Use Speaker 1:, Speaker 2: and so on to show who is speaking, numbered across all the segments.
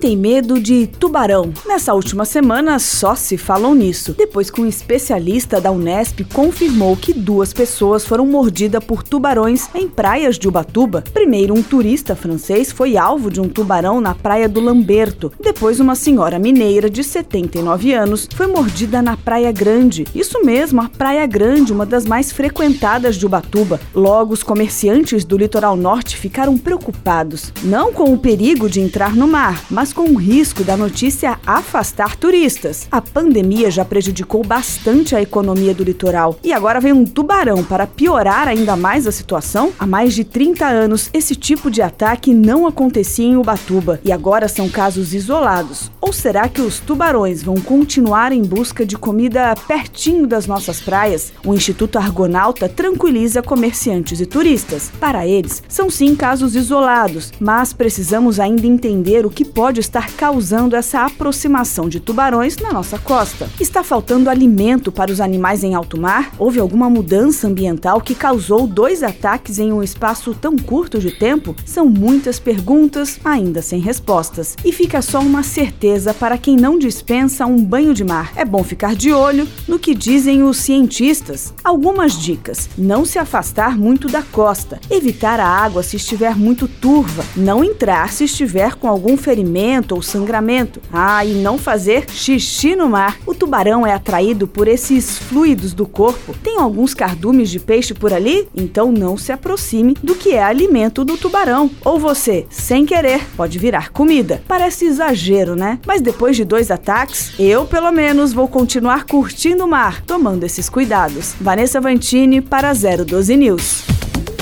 Speaker 1: Tem medo de tubarão? Nessa última semana só se falam nisso, depois que um especialista da Unesp confirmou que duas pessoas foram mordidas por tubarões em praias de Ubatuba. Primeiro, um turista francês foi alvo de um tubarão na praia do Lamberto. Depois, uma senhora mineira de 79 anos foi mordida na Praia Grande. Isso mesmo, a Praia Grande, uma das mais frequentadas de Ubatuba. Logo, os comerciantes do litoral norte ficaram preocupados, não com o perigo de entrar no mar, mas com o risco da notícia afastar turistas. A pandemia já prejudicou bastante a economia do litoral e agora vem um tubarão para piorar ainda mais a situação. Há mais de 30 anos, esse tipo de ataque não acontecia em Ubatuba e agora são casos isolados. Ou será que os tubarões vão continuar em busca de comida pertinho das nossas praias? O Instituto Argonauta tranquiliza comerciantes e turistas. Para eles, são sim casos isolados, mas precisamos ainda entender o que pode estar causando essa aproximação de tubarões na nossa costa. Está faltando alimento para os animais em alto mar? Houve alguma mudança ambiental que causou dois ataques em um espaço tão curto de tempo? São muitas perguntas ainda sem respostas. E fica só uma certeza para quem não dispensa um banho de mar. É bom ficar de olho no que dizem os cientistas. Algumas dicas: não se afastar muito da costa, evitar a água se estiver muito turva, não entrar se estiver com algum ferimento ferimento ou sangramento. Ah, e não fazer xixi no mar. O tubarão é atraído por esses fluidos do corpo. Tem alguns cardumes de peixe por ali? Então não se aproxime do que é alimento do tubarão. Ou você, sem querer, pode virar comida. Parece exagero, né? Mas depois de dois ataques, eu pelo menos vou continuar curtindo o mar, tomando esses cuidados. Vanessa Vantini para 012 News.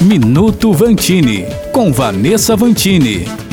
Speaker 2: Minuto Vantini, com Vanessa Vantini.